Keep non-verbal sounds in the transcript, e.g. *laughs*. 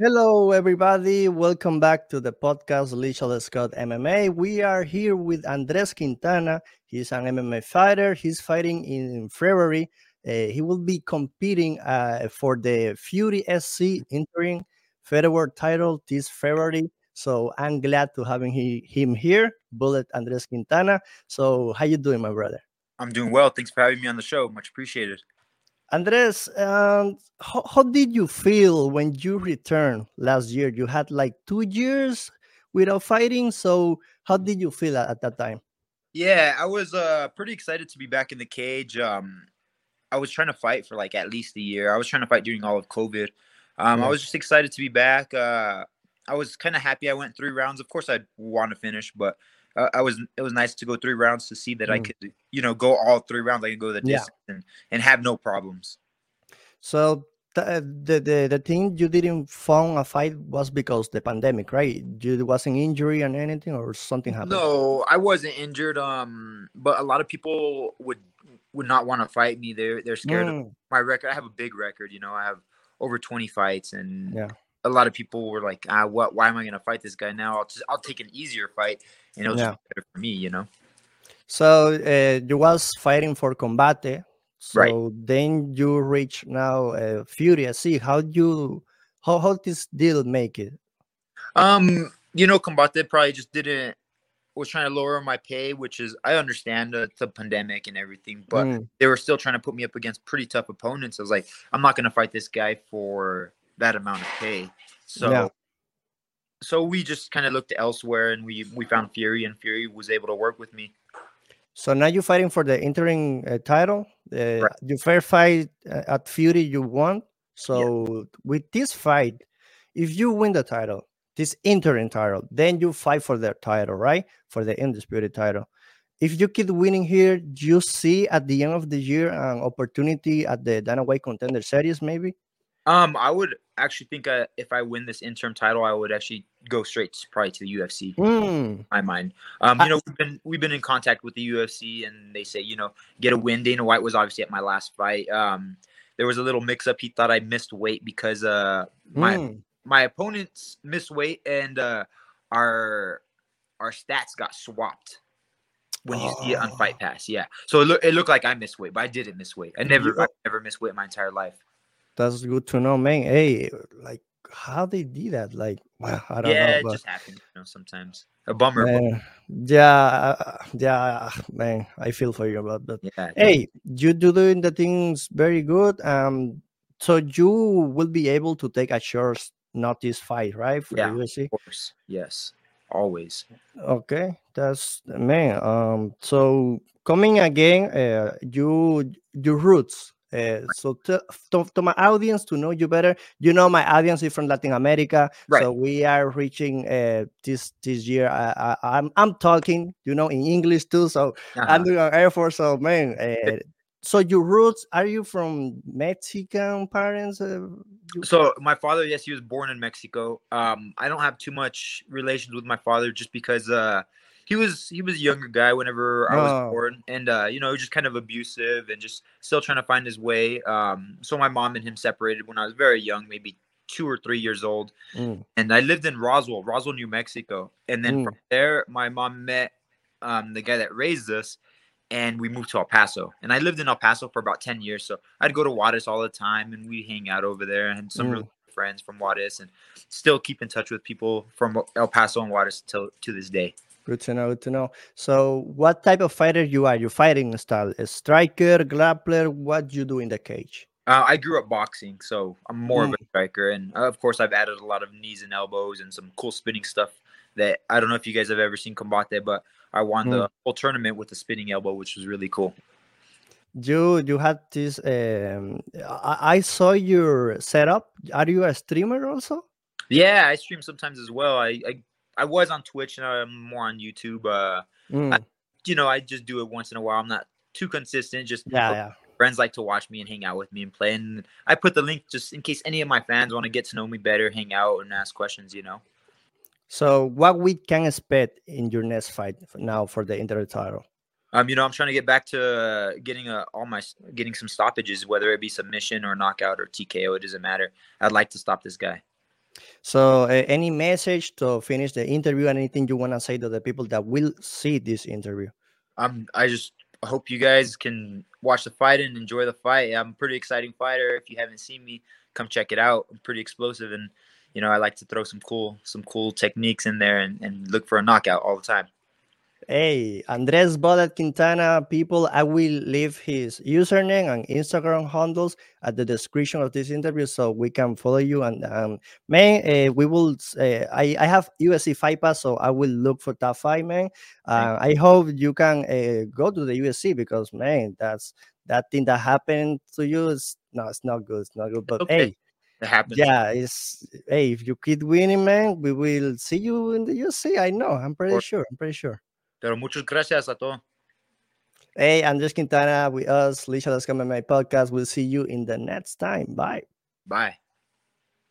Hello, everybody. Welcome back to the podcast Lichel Scott MMA. We are here with Andres Quintana. He's an MMA fighter. He's fighting in February. Uh, he will be competing uh, for the Fury FC interim featherweight title this February. So I'm glad to having he, him here, Bullet Andres Quintana. So how you doing, my brother? I'm doing well. Thanks for having me on the show. Much appreciated. Andres, um, how, how did you feel when you returned last year? You had like two years without fighting. So how did you feel at, at that time? Yeah, I was uh, pretty excited to be back in the cage. Um, I was trying to fight for like at least a year. I was trying to fight during all of COVID. Um. I was just excited to be back. Uh, I was kind of happy I went three rounds. Of course, I'd want to finish, but uh, I was it was nice to go three rounds to see that mm. I could you know go all three rounds. I could go the distance yeah. and, and have no problems. So the, the the the thing you didn't found a fight was because the pandemic, right? You wasn't injury and anything or something happened. No, I wasn't injured. Um, but a lot of people would would not want to fight me. They're they're scared mm. of my record. I have a big record. You know, I have over twenty fights, and yeah a lot of people were like, ah, what? Why am I going to fight this guy now? I'll just, I'll take an easier fight, and it'll yeah. better for me, you know. So uh, you was fighting for Combate, so right. then you reach now uh, Fury. See how you how how this deal make it? Um, you know, Combate probably just didn't was trying to lower my pay, which is I understand uh, the pandemic and everything, but mm. they were still trying to put me up against pretty tough opponents. I was like, I'm not going to fight this guy for that amount of pay. So yeah. so we just kind of looked elsewhere and we we found Fury and Fury was able to work with me. So now you're fighting for the interim uh, title. Uh, right. Your fair fight uh, at Fury you won. So yeah. with this fight, if you win the title, this interim title, then you fight for the title, right? For the undisputed title. If you keep winning here, you see at the end of the year an opportunity at the Dana White Contender Series, maybe. Um, I would actually think uh, if I win this interim title, I would actually go straight to, probably to the UFC. Mm. My mind. Um, you know, we've been we've been in contact with the UFC, and they say you know get a win. Dana White was obviously at my last fight. Um, there was a little mix up. He thought I missed weight because uh my mm. my opponents missed weight, and uh our our stats got swapped when you see it on Fight oh. Pass. Yeah, so it, look, it looked like I missed weight, but I didn't miss weight. I never I never missed weight my entire life that's good to know, man. Hey, like how they did that? Like, well, *laughs* I don't yeah, know. Yeah, it just happens, you know, sometimes. A bummer. Man, yeah, yeah, man. I feel for you about that. Yeah, hey, you do doing the things very good. Um, so you will be able to take a short notice fight, right? For yeah, of course. Yes, always. Okay, that's man. Um, so coming again, uh, you your roots uh, so to, to, to, my audience to know you better, you know my audience is from Latin America, right. so we are reaching uh, this this year. I, I, I'm I'm talking, you know, in English too. So uh-huh. I'm doing an Air Force. So man, uh, *laughs* so your roots are you from Mexican parents? Uh, so my father, yes, he was born in Mexico. Um, I don't have too much relations with my father just because uh he was he was a younger guy whenever I was oh. born, and uh, you know, just kind of abusive and just still trying to find his way. Um, so my mom and him separated when I was very young, maybe two or three years old, mm. and I lived in Roswell, Roswell, New Mexico, and then mm. from there, my mom met um, the guy that raised us. And we moved to El Paso, and I lived in El Paso for about ten years. So I'd go to Juarez all the time, and we hang out over there. And some mm. really friends from Juarez, and still keep in touch with people from El Paso and Juarez till to this day. Good to know. Good to know. So, what type of fighter you are? You fighting style? A striker, grappler? What do you do in the cage? Uh, I grew up boxing, so I'm more mm. of a mm. striker, and uh, of course, I've added a lot of knees and elbows and some cool spinning stuff. That I don't know if you guys have ever seen Combate, but I won mm. the whole tournament with a spinning elbow, which was really cool. You you had this. Um, I, I saw your setup. Are you a streamer also? Yeah, I stream sometimes as well. I, I I was on Twitch and I'm more on YouTube. Uh, mm. I, you know, I just do it once in a while. I'm not too consistent. Just yeah, yeah. Friends like to watch me and hang out with me and play. And I put the link just in case any of my fans want to get to know me better, hang out and ask questions. You know. So, what we can expect in your next fight now for the interim title? Um, you know, I'm trying to get back to uh, getting uh, all my getting some stoppages, whether it be submission or knockout or TKO. It doesn't matter. I'd like to stop this guy. So, uh, any message to finish the interview? Anything you want to say to the people that will see this interview? Um, I just hope you guys can watch the fight and enjoy the fight. I'm a pretty exciting fighter. If you haven't seen me, come check it out. I'm pretty explosive, and you know I like to throw some cool, some cool techniques in there and, and look for a knockout all the time. Hey, Andres Bullet Quintana, people, I will leave his username and Instagram handles at the description of this interview so we can follow you. And um, man, uh, we will, uh, I, I have UFC Fight Pass, so I will look for that fight, man. Uh, I hope you can uh, go to the UFC because, man, that's that thing that happened to you is no, it's not good. It's not good. But okay. hey, it. Yeah, it's hey, if you keep winning, man, we will see you in the UFC. I know. I'm pretty sure. I'm pretty sure. Pero muchas gracias a todos. Hey, Andres Quintana with us, Lisha That's My Podcast. We'll see you in the next time. Bye. Bye.